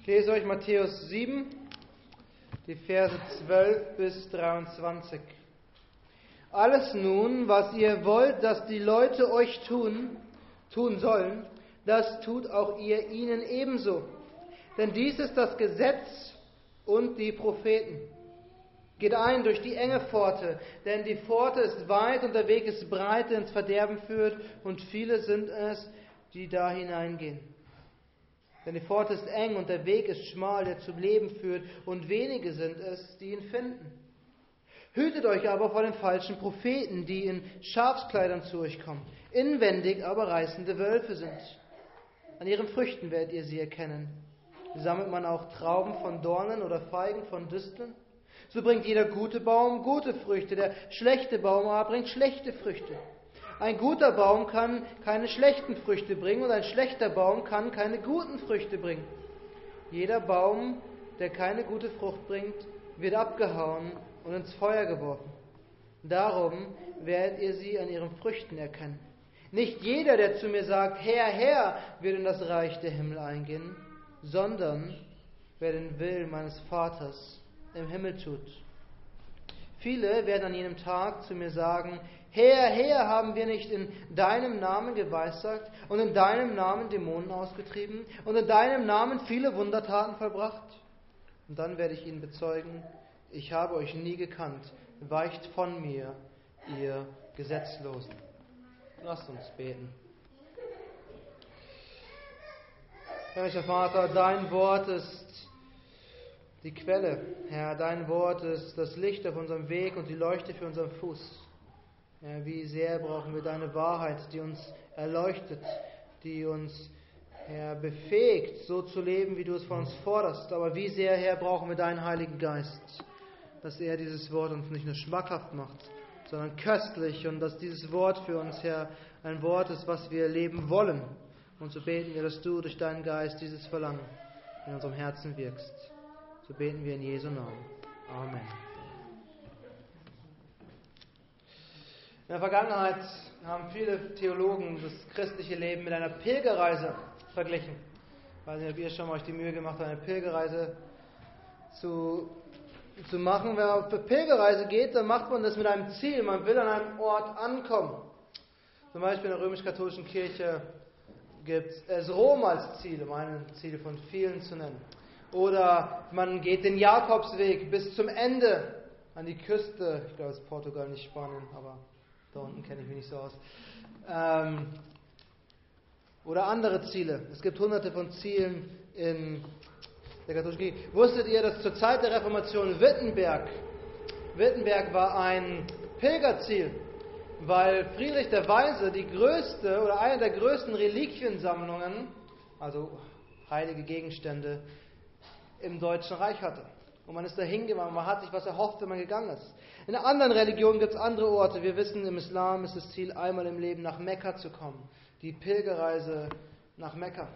Ich lese euch Matthäus 7, die Verse 12 bis 23. Alles nun, was ihr wollt, dass die Leute euch tun, tun sollen, das tut auch ihr ihnen ebenso. Denn dies ist das Gesetz und die Propheten. Geht ein durch die enge Pforte, denn die Pforte ist weit und der Weg ist breit, der ins Verderben führt, und viele sind es, die da hineingehen. Denn die Pforte ist eng und der Weg ist schmal, der zum Leben führt, und wenige sind es, die ihn finden. Hütet euch aber vor den falschen Propheten, die in Schafskleidern zu euch kommen, inwendig aber reißende Wölfe sind. An ihren Früchten werdet ihr sie erkennen. Sammelt man auch Trauben von Dornen oder Feigen von Disteln? So bringt jeder gute Baum gute Früchte, der schlechte Baum aber bringt schlechte Früchte. Ein guter Baum kann keine schlechten Früchte bringen und ein schlechter Baum kann keine guten Früchte bringen. Jeder Baum, der keine gute Frucht bringt, wird abgehauen und ins Feuer geworfen. Darum werdet ihr sie an ihren Früchten erkennen. Nicht jeder, der zu mir sagt, Herr, Herr, wird in das Reich der Himmel eingehen, sondern wer den Willen meines Vaters im Himmel tut. Viele werden an jenem Tag zu mir sagen, Herr, Herr, haben wir nicht in deinem Namen geweissagt und in deinem Namen Dämonen ausgetrieben und in deinem Namen viele Wundertaten vollbracht? Und dann werde ich ihnen bezeugen, ich habe euch nie gekannt, weicht von mir, ihr Gesetzlosen. Lasst uns beten. Herrlicher Vater, dein Wort ist die Quelle. Herr, dein Wort ist das Licht auf unserem Weg und die Leuchte für unseren Fuß. Herr, wie sehr brauchen wir deine Wahrheit, die uns erleuchtet, die uns Herr, befähigt, so zu leben, wie du es von uns forderst. Aber wie sehr, Herr, brauchen wir deinen Heiligen Geist, dass er dieses Wort uns nicht nur schmackhaft macht, sondern köstlich und dass dieses Wort für uns, Herr, ein Wort ist, was wir leben wollen. Und so beten wir, dass du durch deinen Geist dieses Verlangen in unserem Herzen wirkst. So beten wir in Jesu Namen. Amen. In der Vergangenheit haben viele Theologen das christliche Leben mit einer Pilgerreise verglichen. Ich weiß nicht, ob ihr schon mal euch die Mühe gemacht habt, eine Pilgerreise zu zu machen. Wenn man auf eine Pilgerreise geht, dann macht man das mit einem Ziel. Man will an einem Ort ankommen. Zum Beispiel in der römisch-katholischen Kirche gibt es Rom als Ziel, um ein Ziel von vielen zu nennen. Oder man geht den Jakobsweg bis zum Ende an die Küste. Ich glaube, es ist Portugal, nicht Spanien, aber da unten kenne ich mich nicht so aus. Ähm, oder andere Ziele. Es gibt hunderte von Zielen in der katholischen Kirche. Wusstet ihr, dass zur Zeit der Reformation Wittenberg, Wittenberg war ein Pilgerziel, weil Friedrich der Weise die größte oder eine der größten Reliquiensammlungen, also heilige Gegenstände, im Deutschen Reich hatte. Und man ist da hingegangen, man hat sich was erhofft, wenn man gegangen ist. In anderen Religionen gibt es andere Orte. Wir wissen, im Islam ist das Ziel, einmal im Leben nach Mekka zu kommen. Die Pilgerreise nach Mekka.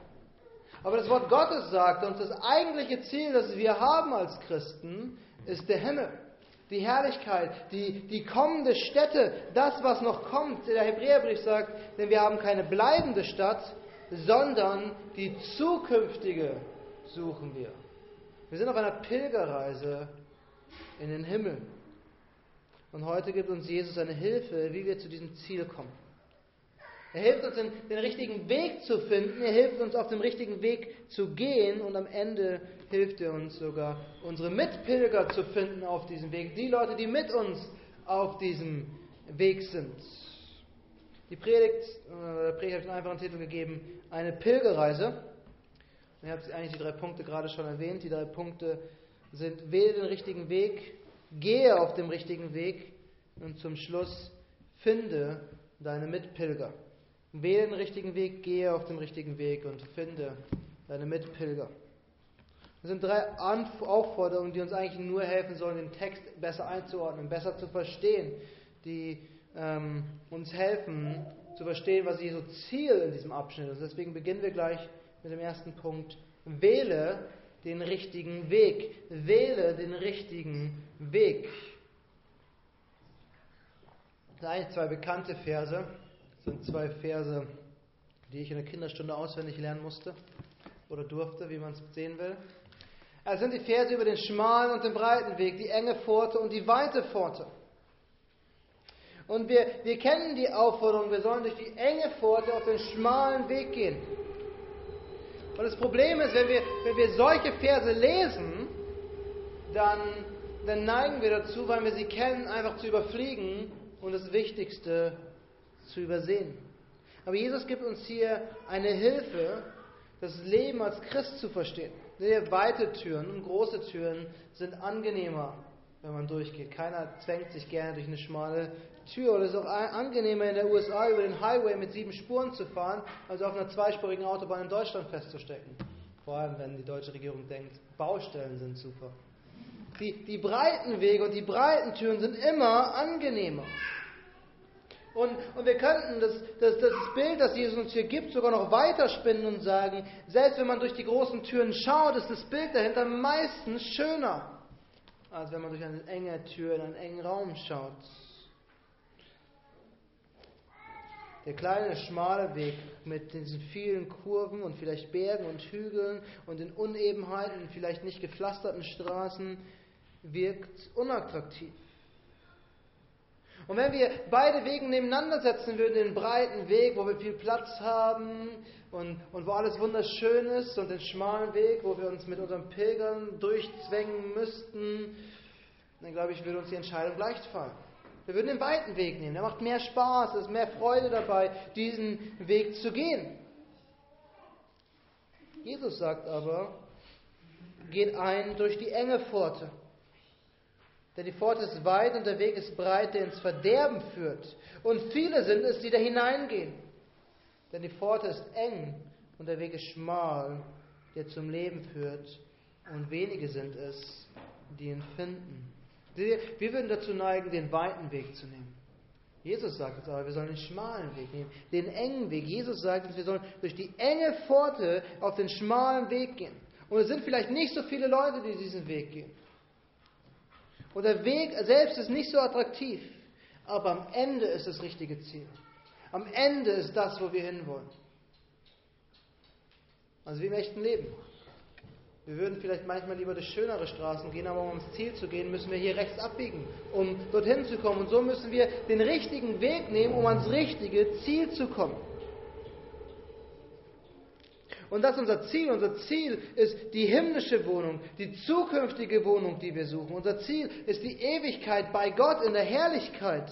Aber das Wort Gottes sagt uns, das eigentliche Ziel, das wir haben als Christen, ist der Himmel. Die Herrlichkeit, die, die kommende Stätte, das, was noch kommt. Der Hebräerbrief sagt, denn wir haben keine bleibende Stadt, sondern die zukünftige suchen wir. Wir sind auf einer Pilgerreise in den Himmel. Und heute gibt uns Jesus eine Hilfe, wie wir zu diesem Ziel kommen. Er hilft uns, den, den richtigen Weg zu finden. Er hilft uns, auf dem richtigen Weg zu gehen. Und am Ende hilft er uns sogar, unsere Mitpilger zu finden auf diesem Weg. Die Leute, die mit uns auf diesem Weg sind. Die Predigt, äh, der Predigt habe ich einen einfachen Titel gegeben, eine Pilgerreise. Ich habe eigentlich die drei Punkte gerade schon erwähnt. Die drei Punkte sind, wähle den richtigen Weg, gehe auf dem richtigen Weg und zum Schluss finde deine Mitpilger. Wähle den richtigen Weg, gehe auf dem richtigen Weg und finde deine Mitpilger. Das sind drei Aufforderungen, die uns eigentlich nur helfen sollen, den Text besser einzuordnen, besser zu verstehen, die ähm, uns helfen zu verstehen, was Jesu Ziel in diesem Abschnitt ist. Deswegen beginnen wir gleich mit dem ersten Punkt. Wähle den richtigen Weg. Wähle den richtigen Weg. Das sind eigentlich zwei bekannte Verse sind zwei Verse, die ich in der Kinderstunde auswendig lernen musste oder durfte, wie man es sehen will. Es sind die Verse über den schmalen und den breiten Weg, die enge Pforte und die weite Pforte. Und wir, wir kennen die Aufforderung, wir sollen durch die enge Pforte auf den schmalen Weg gehen. Und das Problem ist, wenn wir, wenn wir solche Verse lesen, dann, dann neigen wir dazu, weil wir sie kennen, einfach zu überfliegen und das Wichtigste zu übersehen. Aber Jesus gibt uns hier eine Hilfe, das Leben als Christ zu verstehen. Weite Türen und große Türen sind angenehmer, wenn man durchgeht. Keiner zwängt sich gerne durch eine schmale Tür. Oder es ist auch angenehmer in der USA über den Highway mit sieben Spuren zu fahren, als auf einer zweispurigen Autobahn in Deutschland festzustecken. Vor allem, wenn die deutsche Regierung denkt, Baustellen sind super. Die, die breiten Wege und die breiten Türen sind immer angenehmer. Und, und wir könnten das, das, das Bild, das Jesus uns hier gibt, sogar noch weiterspinnen und sagen, selbst wenn man durch die großen Türen schaut, ist das Bild dahinter meistens schöner, als wenn man durch eine enge Tür in einen engen Raum schaut. Der kleine, schmale Weg mit diesen vielen Kurven und vielleicht Bergen und Hügeln und den Unebenheiten vielleicht nicht gepflasterten Straßen wirkt unattraktiv. Und wenn wir beide Wege nebeneinander setzen würden, den breiten Weg, wo wir viel Platz haben und, und wo alles wunderschön ist, und den schmalen Weg, wo wir uns mit unseren Pilgern durchzwängen müssten, dann glaube ich, würde uns die Entscheidung leicht fallen. Wir würden den weiten Weg nehmen. Der macht mehr Spaß, es ist mehr Freude dabei, diesen Weg zu gehen. Jesus sagt aber, geht ein durch die enge Pforte. Denn die Pforte ist weit und der Weg ist breit, der ins Verderben führt. Und viele sind es, die da hineingehen. Denn die Pforte ist eng und der Weg ist schmal, der zum Leben führt. Und wenige sind es, die ihn finden. Wir würden dazu neigen, den weiten Weg zu nehmen. Jesus sagt uns aber, wir sollen den schmalen Weg nehmen, den engen Weg. Jesus sagt uns, wir sollen durch die enge Pforte auf den schmalen Weg gehen. Und es sind vielleicht nicht so viele Leute, die diesen Weg gehen. Und der Weg selbst ist nicht so attraktiv, aber am Ende ist das richtige Ziel. Am Ende ist das, wo wir hinwollen. Also wie im echten Leben. Wir würden vielleicht manchmal lieber durch schönere Straßen gehen, aber um ans Ziel zu gehen, müssen wir hier rechts abbiegen, um dorthin zu kommen. Und so müssen wir den richtigen Weg nehmen, um ans richtige Ziel zu kommen. Und das ist unser Ziel. Unser Ziel ist die himmlische Wohnung, die zukünftige Wohnung, die wir suchen. Unser Ziel ist die Ewigkeit bei Gott in der Herrlichkeit.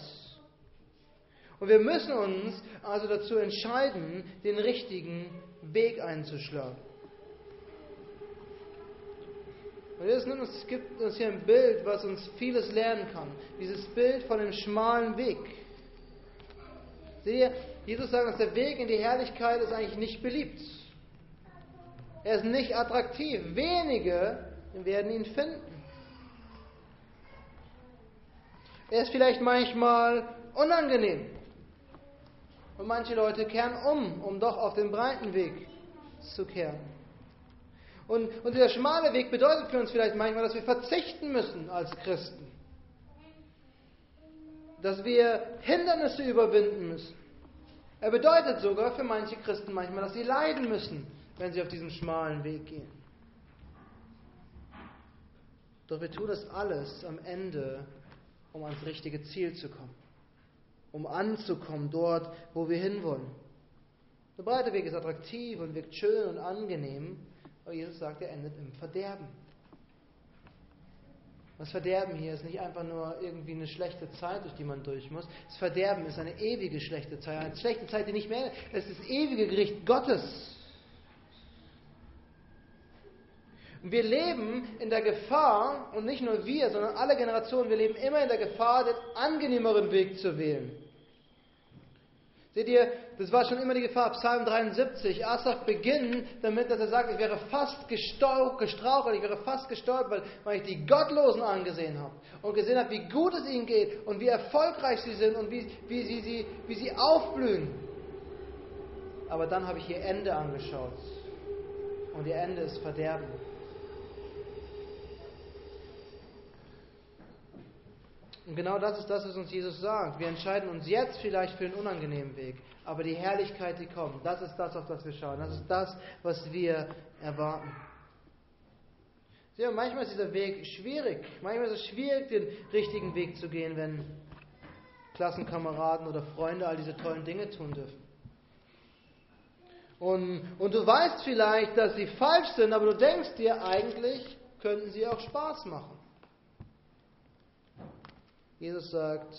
Und wir müssen uns also dazu entscheiden, den richtigen Weg einzuschlagen. Und es gibt uns hier ein Bild, was uns vieles lernen kann. Dieses Bild von dem schmalen Weg. Seht ihr, Jesus sagt, dass der Weg in die Herrlichkeit ist eigentlich nicht beliebt. Er ist nicht attraktiv. Wenige werden ihn finden. Er ist vielleicht manchmal unangenehm. Und manche Leute kehren um, um doch auf den breiten Weg zu kehren. Und, und dieser schmale Weg bedeutet für uns vielleicht manchmal, dass wir verzichten müssen als Christen. Dass wir Hindernisse überwinden müssen. Er bedeutet sogar für manche Christen manchmal, dass sie leiden müssen, wenn sie auf diesen schmalen Weg gehen. Doch wir tun das alles am Ende, um ans richtige Ziel zu kommen. Um anzukommen dort, wo wir hinwollen. Der breite Weg ist attraktiv und wirkt schön und angenehm, aber Jesus sagt, er endet im Verderben. Das Verderben hier ist nicht einfach nur irgendwie eine schlechte Zeit, durch die man durch muss. Das Verderben ist eine ewige schlechte Zeit. Eine schlechte Zeit, die nicht mehr. Es ist das ewige Gericht Gottes. Und wir leben in der Gefahr, und nicht nur wir, sondern alle Generationen, wir leben immer in der Gefahr, den angenehmeren Weg zu wählen. Seht ihr, das war schon immer die Gefahr. Psalm 73. Asaf beginnt damit, dass er sagt, ich wäre fast gestrauchelt, ich wäre fast gestolpert, weil ich die Gottlosen angesehen habe und gesehen habe, wie gut es ihnen geht und wie erfolgreich sie sind und wie, wie, sie, sie, wie sie aufblühen. Aber dann habe ich ihr Ende angeschaut und ihr Ende ist Verderben. Und genau das ist das, was uns Jesus sagt. Wir entscheiden uns jetzt vielleicht für den unangenehmen Weg, aber die Herrlichkeit, die kommt, das ist das, auf das wir schauen. Das ist das, was wir erwarten. Ja, manchmal ist dieser Weg schwierig. Manchmal ist es schwierig, den richtigen Weg zu gehen, wenn Klassenkameraden oder Freunde all diese tollen Dinge tun dürfen. Und, und du weißt vielleicht, dass sie falsch sind, aber du denkst dir, eigentlich könnten sie auch Spaß machen. Jesus sagt,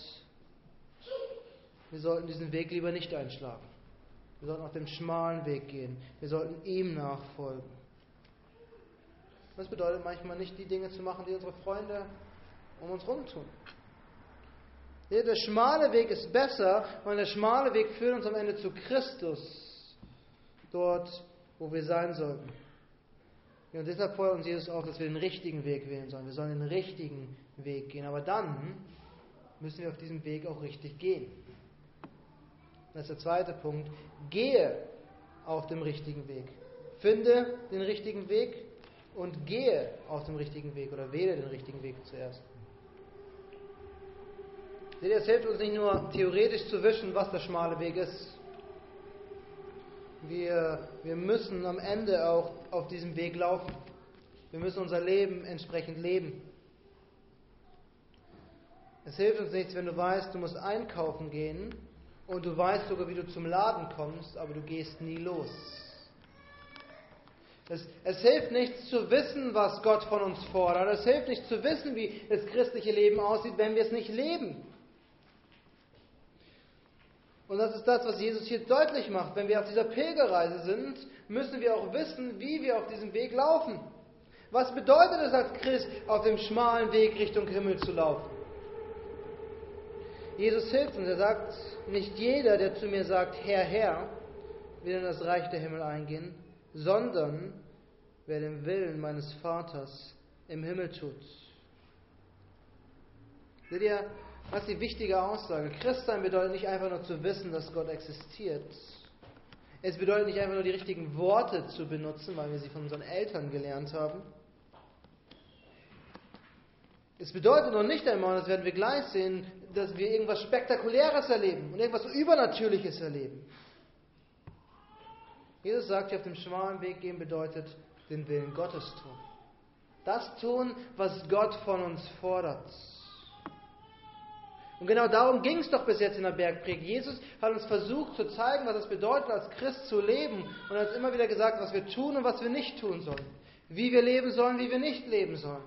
wir sollten diesen Weg lieber nicht einschlagen. Wir sollten auf dem schmalen Weg gehen. Wir sollten ihm nachfolgen. Das bedeutet manchmal nicht, die Dinge zu machen, die unsere Freunde um uns herum tun. Der schmale Weg ist besser, weil der schmale Weg führt uns am Ende zu Christus, dort, wo wir sein sollten. Und deshalb fordert uns Jesus auf, dass wir den richtigen Weg wählen sollen. Wir sollen den richtigen Weg gehen. Aber dann müssen wir auf diesem Weg auch richtig gehen. Das ist der zweite Punkt. Gehe auf dem richtigen Weg. Finde den richtigen Weg und gehe auf dem richtigen Weg oder wähle den richtigen Weg zuerst. Seht ihr, es hilft uns nicht nur theoretisch zu wissen, was der schmale Weg ist. Wir, wir müssen am Ende auch auf diesem Weg laufen. Wir müssen unser Leben entsprechend leben. Es hilft uns nichts, wenn du weißt, du musst einkaufen gehen und du weißt sogar, wie du zum Laden kommst, aber du gehst nie los. Es, es, hilft nichts zu wissen, was Gott von uns fordert. Es hilft nicht zu wissen, wie das christliche Leben aussieht, wenn wir es nicht leben. Und das ist das, was Jesus hier deutlich macht. Wenn wir auf dieser Pilgerreise sind, müssen wir auch wissen, wie wir auf diesem Weg laufen. Was bedeutet es als Christ, auf dem schmalen Weg Richtung Himmel zu laufen? Jesus hilft uns. Er sagt, nicht jeder, der zu mir sagt, Herr, Herr, will in das Reich der Himmel eingehen, sondern wer den Willen meines Vaters im Himmel tut. Seht ihr, was ist die wichtige Aussage? Christsein bedeutet nicht einfach nur zu wissen, dass Gott existiert. Es bedeutet nicht einfach nur die richtigen Worte zu benutzen, weil wir sie von unseren Eltern gelernt haben. Es bedeutet noch nicht einmal, das werden wir gleich sehen, dass wir irgendwas Spektakuläres erleben und irgendwas Übernatürliches erleben. Jesus sagt, auf dem schmalen Weg gehen bedeutet, den Willen Gottes tun. Das tun, was Gott von uns fordert. Und genau darum ging es doch bis jetzt in der Bergpredigt. Jesus hat uns versucht zu zeigen, was es bedeutet, als Christ zu leben. Und er hat immer wieder gesagt, was wir tun und was wir nicht tun sollen. Wie wir leben sollen, wie wir nicht leben sollen.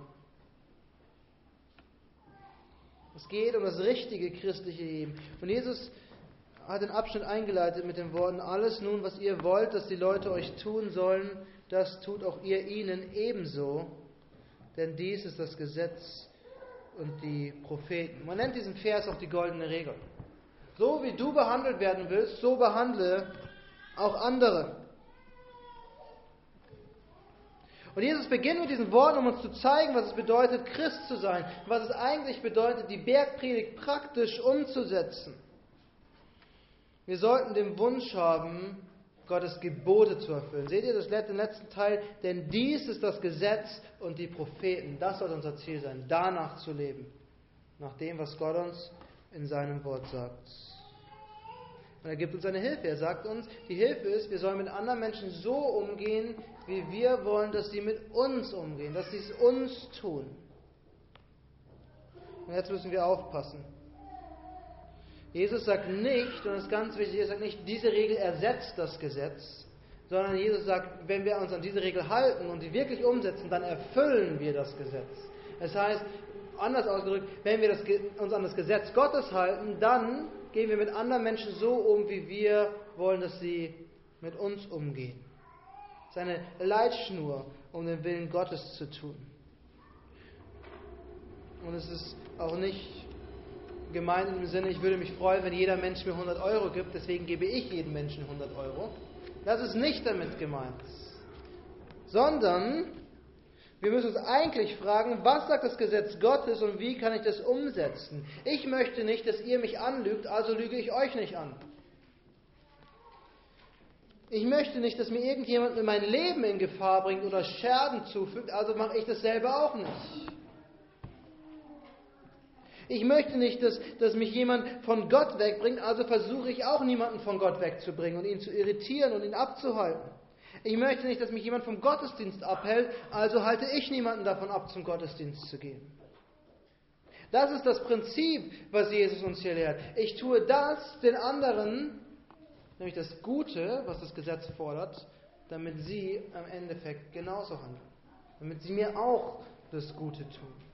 Es geht um das richtige christliche Leben. Und Jesus hat den Abschnitt eingeleitet mit den Worten, alles nun, was ihr wollt, dass die Leute euch tun sollen, das tut auch ihr ihnen ebenso, denn dies ist das Gesetz und die Propheten. Man nennt diesen Vers auch die goldene Regel. So wie du behandelt werden willst, so behandle auch andere. Und Jesus beginnt mit diesen Worten, um uns zu zeigen, was es bedeutet, Christ zu sein, was es eigentlich bedeutet, die Bergpredigt praktisch umzusetzen. Wir sollten den Wunsch haben, Gottes Gebote zu erfüllen. Seht ihr das den letzten Teil? Denn dies ist das Gesetz und die Propheten. Das soll unser Ziel sein, danach zu leben. Nach dem, was Gott uns in seinem Wort sagt. Und er gibt uns eine Hilfe. Er sagt uns, die Hilfe ist, wir sollen mit anderen Menschen so umgehen, wie wir wollen, dass sie mit uns umgehen, dass sie es uns tun. Und jetzt müssen wir aufpassen. Jesus sagt nicht, und das ist ganz wichtig, er sagt nicht, diese Regel ersetzt das Gesetz, sondern Jesus sagt, wenn wir uns an diese Regel halten und sie wirklich umsetzen, dann erfüllen wir das Gesetz. Das heißt, anders ausgedrückt, wenn wir das, uns an das Gesetz Gottes halten, dann gehen wir mit anderen Menschen so um, wie wir wollen, dass sie mit uns umgehen seine Leitschnur, um den Willen Gottes zu tun. Und es ist auch nicht gemeint im Sinne, ich würde mich freuen, wenn jeder Mensch mir 100 Euro gibt, deswegen gebe ich jedem Menschen 100 Euro. Das ist nicht damit gemeint. Sondern wir müssen uns eigentlich fragen, was sagt das Gesetz Gottes und wie kann ich das umsetzen? Ich möchte nicht, dass ihr mich anlügt, also lüge ich euch nicht an. Ich möchte nicht, dass mir irgendjemand mein Leben in Gefahr bringt oder Scherben zufügt, also mache ich das selber auch nicht. Ich möchte nicht, dass, dass mich jemand von Gott wegbringt, also versuche ich auch niemanden von Gott wegzubringen und ihn zu irritieren und ihn abzuhalten. Ich möchte nicht, dass mich jemand vom Gottesdienst abhält, also halte ich niemanden davon ab, zum Gottesdienst zu gehen. Das ist das Prinzip, was Jesus uns hier lehrt. Ich tue das den anderen, nämlich das Gute, was das Gesetz fordert, damit sie am Endeffekt genauso handeln. Damit sie mir auch das Gute tun.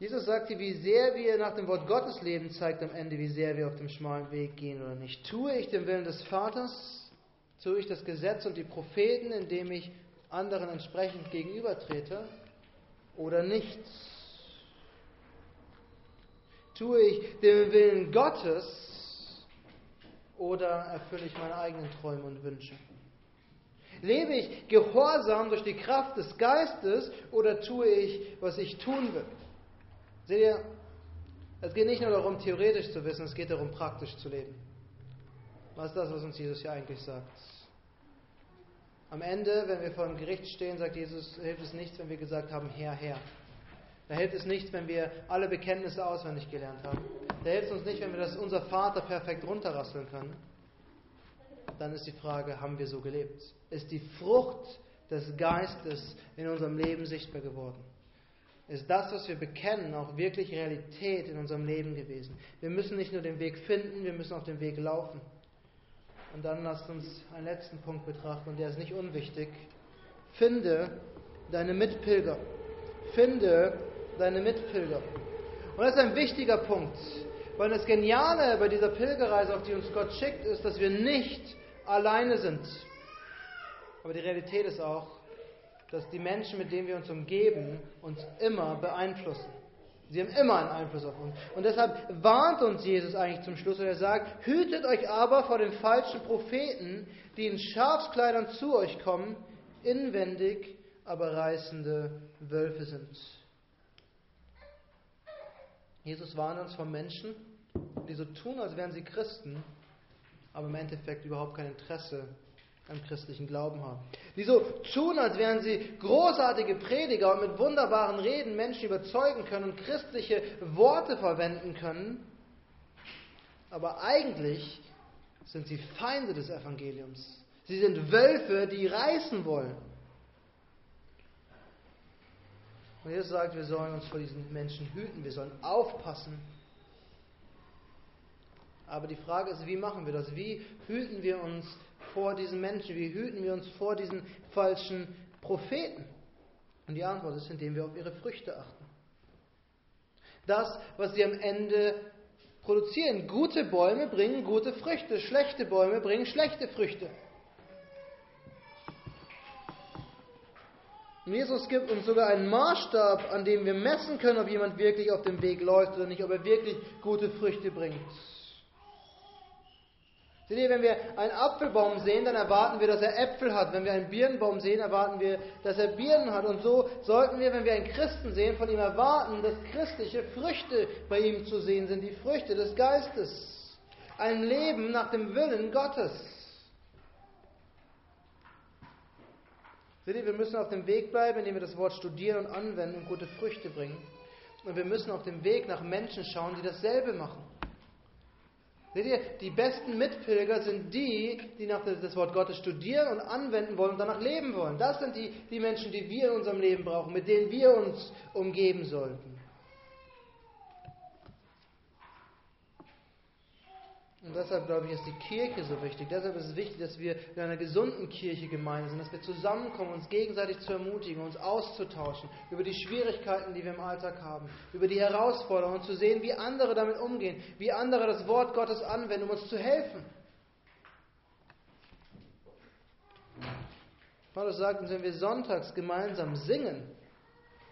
Jesus sagte, wie sehr wir nach dem Wort Gottes leben, zeigt am Ende, wie sehr wir auf dem schmalen Weg gehen oder nicht. Tue ich den Willen des Vaters, tue ich das Gesetz und die Propheten, indem ich anderen entsprechend gegenübertrete oder nichts? Tue ich den Willen Gottes oder erfülle ich meine eigenen Träume und Wünsche? Lebe ich gehorsam durch die Kraft des Geistes oder tue ich, was ich tun will? Seht ihr, es geht nicht nur darum, theoretisch zu wissen, es geht darum, praktisch zu leben. Was ist das, was uns Jesus hier eigentlich sagt? Am Ende, wenn wir vor dem Gericht stehen, sagt Jesus, hilft es nichts, wenn wir gesagt haben, Herr, Herr. Da hilft es nichts, wenn wir alle Bekenntnisse auswendig gelernt haben. Da hilft es uns nicht, wenn wir das unser Vater perfekt runterrasseln können. Dann ist die Frage, haben wir so gelebt? Ist die Frucht des Geistes in unserem Leben sichtbar geworden? Ist das, was wir bekennen, auch wirklich Realität in unserem Leben gewesen? Wir müssen nicht nur den Weg finden, wir müssen auf dem Weg laufen. Und dann lasst uns einen letzten Punkt betrachten, und der ist nicht unwichtig. Finde deine Mitpilger. Finde deine Mitpilger. Und das ist ein wichtiger Punkt, weil das Geniale bei dieser Pilgerreise, auf die uns Gott schickt, ist, dass wir nicht alleine sind. Aber die Realität ist auch, dass die Menschen, mit denen wir uns umgeben, uns immer beeinflussen. Sie haben immer einen Einfluss auf uns. Und deshalb warnt uns Jesus eigentlich zum Schluss und er sagt, hütet euch aber vor den falschen Propheten, die in Schafskleidern zu euch kommen, inwendig aber reißende Wölfe sind. Jesus warnt uns vor Menschen, die so tun, als wären sie Christen, aber im Endeffekt überhaupt kein Interesse am christlichen Glauben haben. Die so tun, als wären sie großartige Prediger und mit wunderbaren Reden Menschen überzeugen können und christliche Worte verwenden können, aber eigentlich sind sie Feinde des Evangeliums. Sie sind Wölfe, die reißen wollen. Und Jesus sagt, wir sollen uns vor diesen Menschen hüten, wir sollen aufpassen. Aber die Frage ist, wie machen wir das? Wie hüten wir uns vor diesen Menschen? Wie hüten wir uns vor diesen falschen Propheten? Und die Antwort ist, indem wir auf ihre Früchte achten. Das, was sie am Ende produzieren. Gute Bäume bringen gute Früchte, schlechte Bäume bringen schlechte Früchte. Jesus gibt uns sogar einen Maßstab, an dem wir messen können, ob jemand wirklich auf dem Weg läuft oder nicht, ob er wirklich gute Früchte bringt. Seht ihr, wenn wir einen Apfelbaum sehen, dann erwarten wir, dass er Äpfel hat. Wenn wir einen Birnenbaum sehen, erwarten wir, dass er Birnen hat. Und so sollten wir, wenn wir einen Christen sehen, von ihm erwarten, dass christliche Früchte bei ihm zu sehen sind, die Früchte des Geistes. Ein Leben nach dem Willen Gottes. Seht ihr, wir müssen auf dem Weg bleiben, indem wir das Wort studieren und anwenden und gute Früchte bringen. Und wir müssen auf dem Weg nach Menschen schauen, die dasselbe machen. Seht ihr, die besten Mitpilger sind die, die nach das Wort Gottes studieren und anwenden wollen und danach leben wollen. Das sind die, die Menschen, die wir in unserem Leben brauchen, mit denen wir uns umgeben sollten. Und deshalb glaube ich, ist die Kirche so wichtig. Deshalb ist es wichtig, dass wir in einer gesunden Kirche gemeint sind, dass wir zusammenkommen, uns gegenseitig zu ermutigen, uns auszutauschen über die Schwierigkeiten, die wir im Alltag haben, über die Herausforderungen und zu sehen, wie andere damit umgehen, wie andere das Wort Gottes anwenden, um uns zu helfen. Paulus sagt uns, wenn wir sonntags gemeinsam singen,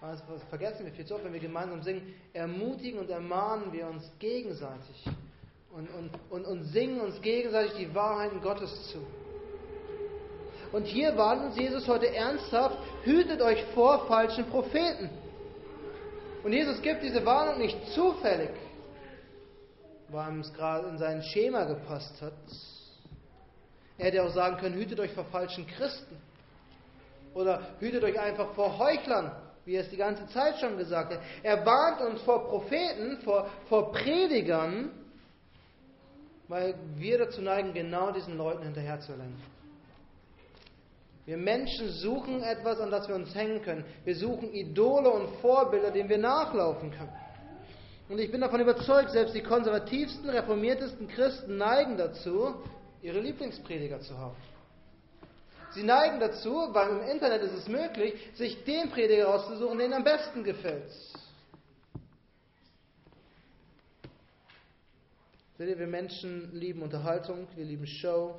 das vergessen wir viel zu oft, wenn wir gemeinsam singen, ermutigen und ermahnen wir uns gegenseitig und, und, und, und singen uns gegenseitig die Wahrheiten Gottes zu. Und hier warnt uns Jesus heute ernsthaft, hütet euch vor falschen Propheten. Und Jesus gibt diese Warnung nicht zufällig, weil es gerade in sein Schema gepasst hat. Er hätte auch sagen können, hütet euch vor falschen Christen. Oder hütet euch einfach vor Heuchlern, wie er es die ganze Zeit schon gesagt hat. Er warnt uns vor Propheten, vor, vor Predigern, weil wir dazu neigen, genau diesen Leuten hinterherzurennen. Wir Menschen suchen etwas, an das wir uns hängen können. Wir suchen Idole und Vorbilder, denen wir nachlaufen können. Und ich bin davon überzeugt, selbst die konservativsten, reformiertesten Christen neigen dazu, ihre Lieblingsprediger zu haben. Sie neigen dazu, weil im Internet ist es möglich, sich den Prediger auszusuchen, der ihnen am besten gefällt. Seht ihr, wir Menschen lieben Unterhaltung, wir lieben Show.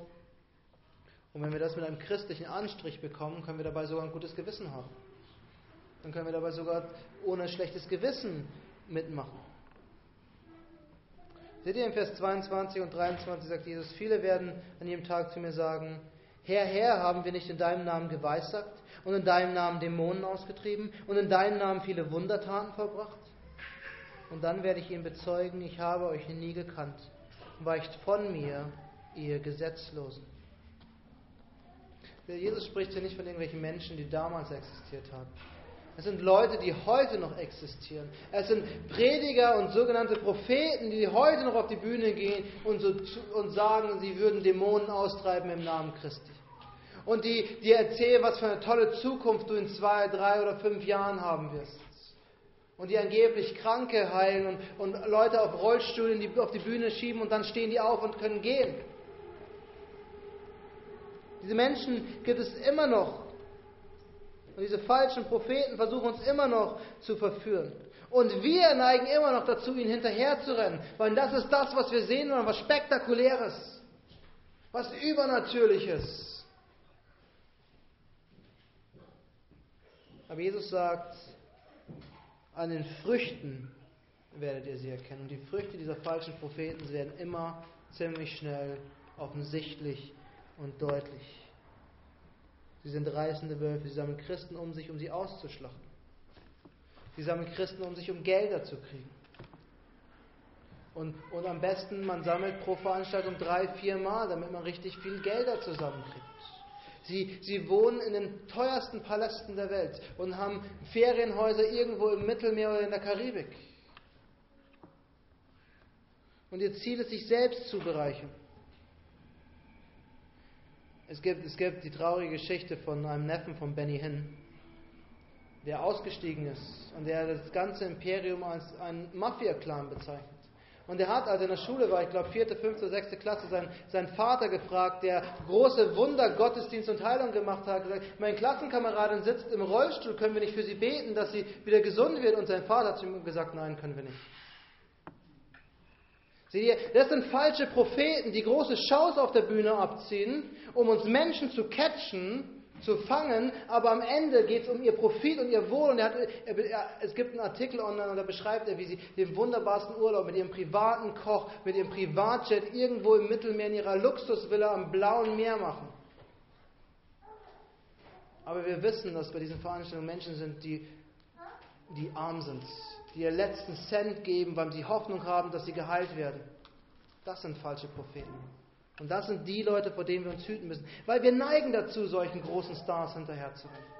Und wenn wir das mit einem christlichen Anstrich bekommen, können wir dabei sogar ein gutes Gewissen haben. Dann können wir dabei sogar ohne schlechtes Gewissen mitmachen. Seht ihr, im Vers 22 und 23 sagt Jesus, viele werden an jedem Tag zu mir sagen, Herr, Herr, haben wir nicht in deinem Namen geweissagt und in deinem Namen Dämonen ausgetrieben und in deinem Namen viele Wundertaten vollbracht? Und dann werde ich ihnen bezeugen, ich habe euch nie gekannt. Weicht von mir, ihr Gesetzlosen. Jesus spricht hier nicht von irgendwelchen Menschen, die damals existiert haben. Es sind Leute, die heute noch existieren. Es sind Prediger und sogenannte Propheten, die heute noch auf die Bühne gehen und, so, und sagen, sie würden Dämonen austreiben im Namen Christi. Und die dir erzählen, was für eine tolle Zukunft du in zwei, drei oder fünf Jahren haben wirst. Und die angeblich Kranke heilen und, und Leute auf Rollstühlen die, auf die Bühne schieben und dann stehen die auf und können gehen. Diese Menschen gibt es immer noch. Und diese falschen Propheten versuchen uns immer noch zu verführen. Und wir neigen immer noch dazu, ihnen hinterherzurennen, weil das ist das, was wir sehen wollen, was Spektakuläres, was Übernatürliches. Aber Jesus sagt, an den Früchten werdet ihr sie erkennen. Und die Früchte dieser falschen Propheten werden immer ziemlich schnell offensichtlich und deutlich. Sie sind reißende Wölfe, sie sammeln Christen um sich, um sie auszuschlachten. Sie sammeln Christen um sich, um Gelder zu kriegen. Und, und am besten, man sammelt pro Veranstaltung drei, vier Mal, damit man richtig viel Gelder zusammenkriegt. Sie, sie wohnen in den teuersten Palästen der Welt und haben Ferienhäuser irgendwo im Mittelmeer oder in der Karibik. Und ihr Ziel ist, sich selbst zu bereichern. Es gibt, es gibt die traurige Geschichte von einem Neffen von Benny Hinn, der ausgestiegen ist und der das ganze Imperium als einen Mafia-Clan bezeichnet. Und er hat, als er in der Schule war, ich glaube vierte, fünfte, sechste Klasse, seinen, seinen Vater gefragt, der große Wunder Gottesdienst und Heilung gemacht hat, gesagt, meine Klassenkameradin sitzt im Rollstuhl, können wir nicht für sie beten, dass sie wieder gesund wird? Und sein Vater hat zu ihm gesagt, nein, können wir nicht. Seht ihr, das sind falsche Propheten, die große Schaus auf der Bühne abziehen, um uns Menschen zu catchen, zu fangen, aber am Ende geht es um ihr Profit und ihr Wohl. Und er hat, er, es gibt einen Artikel online und da beschreibt er, wie sie den wunderbarsten Urlaub mit ihrem privaten Koch, mit ihrem Privatjet irgendwo im Mittelmeer in ihrer Luxusvilla am blauen Meer machen. Aber wir wissen, dass bei diesen Veranstaltungen Menschen sind, die, die arm sind, die ihr letzten Cent geben, weil sie Hoffnung haben, dass sie geheilt werden. Das sind falsche Propheten. Und das sind die Leute, vor denen wir uns hüten müssen. Weil wir neigen dazu, solchen großen Stars hinterherzurennen.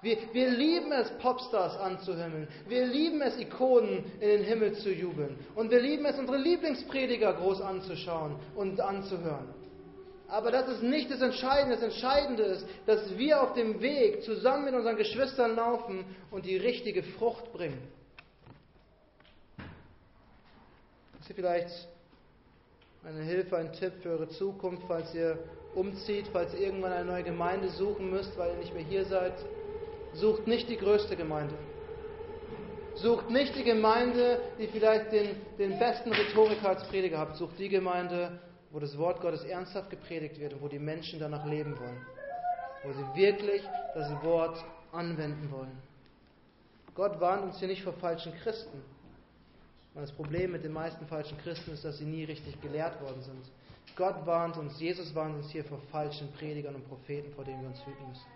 Wir, wir lieben es, Popstars anzuhimmeln. Wir lieben es, Ikonen in den Himmel zu jubeln. Und wir lieben es, unsere Lieblingsprediger groß anzuschauen und anzuhören. Aber das ist nicht das Entscheidende. Das Entscheidende ist, dass wir auf dem Weg zusammen mit unseren Geschwistern laufen und die richtige Frucht bringen. Das ist vielleicht eine Hilfe, ein Tipp für eure Zukunft, falls ihr umzieht, falls ihr irgendwann eine neue Gemeinde suchen müsst, weil ihr nicht mehr hier seid. Sucht nicht die größte Gemeinde. Sucht nicht die Gemeinde, die vielleicht den, den besten Rhetoriker als Prediger habt. Sucht die Gemeinde, wo das Wort Gottes ernsthaft gepredigt wird und wo die Menschen danach leben wollen. Wo sie wirklich das Wort anwenden wollen. Gott warnt uns hier nicht vor falschen Christen. Und das Problem mit den meisten falschen Christen ist, dass sie nie richtig gelehrt worden sind. Gott warnt uns, Jesus warnt uns hier vor falschen Predigern und Propheten, vor denen wir uns hüten müssen.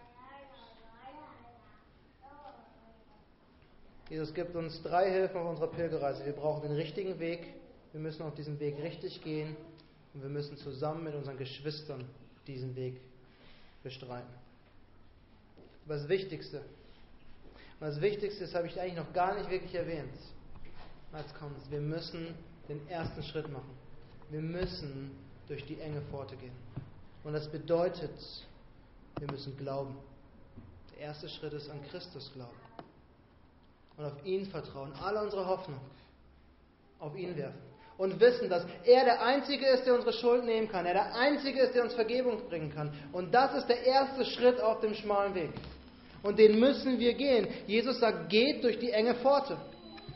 Jesus gibt uns drei Hilfen auf unserer Pilgerreise. Wir brauchen den richtigen Weg, wir müssen auf diesem Weg richtig gehen und wir müssen zusammen mit unseren Geschwistern diesen Weg bestreiten. Aber das Wichtigste, das Wichtigste das habe ich eigentlich noch gar nicht wirklich erwähnt. Jetzt kommt es. Wir müssen den ersten Schritt machen. Wir müssen durch die enge Pforte gehen. Und das bedeutet, wir müssen glauben. Der erste Schritt ist an Christus glauben. Und auf ihn vertrauen. Alle unsere Hoffnung auf ihn werfen. Und wissen, dass er der Einzige ist, der unsere Schuld nehmen kann. Er der Einzige ist, der uns Vergebung bringen kann. Und das ist der erste Schritt auf dem schmalen Weg. Und den müssen wir gehen. Jesus sagt, geht durch die enge Pforte.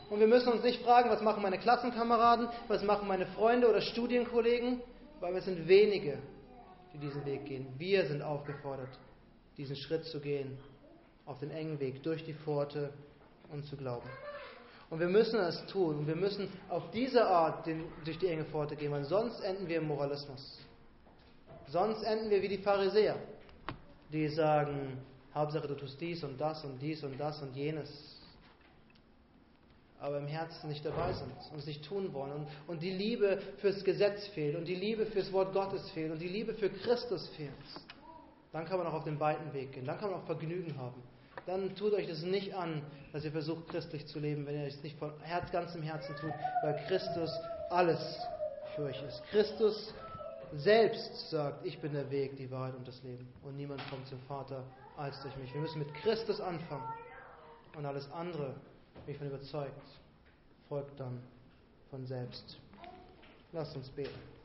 Und wir müssen uns nicht fragen, was machen meine Klassenkameraden, was machen meine Freunde oder Studienkollegen, weil wir sind wenige, die diesen Weg gehen. Wir sind aufgefordert, diesen Schritt zu gehen, auf den engen Weg, durch die Pforte und zu glauben. Und wir müssen das tun. Und wir müssen auf diese Art den, durch die enge Pforte gehen, weil sonst enden wir im Moralismus. Sonst enden wir wie die Pharisäer, die sagen, Hauptsache du tust dies und das und dies und das und jenes. Aber im Herzen nicht dabei sind und es nicht tun wollen. Und, und die Liebe fürs Gesetz fehlt und die Liebe fürs Wort Gottes fehlt und die Liebe für Christus fehlt. Dann kann man auch auf den weiten Weg gehen. Dann kann man auch Vergnügen haben. Dann tut euch das nicht an, dass ihr versucht, christlich zu leben, wenn ihr es nicht von Herz, ganzem Herzen tut, weil Christus alles für euch ist. Christus selbst sagt, ich bin der Weg, die Wahrheit und das Leben. Und niemand kommt zum Vater als durch mich. Wir müssen mit Christus anfangen. Und alles andere, bin ich von überzeugt, folgt dann von selbst. Lasst uns beten.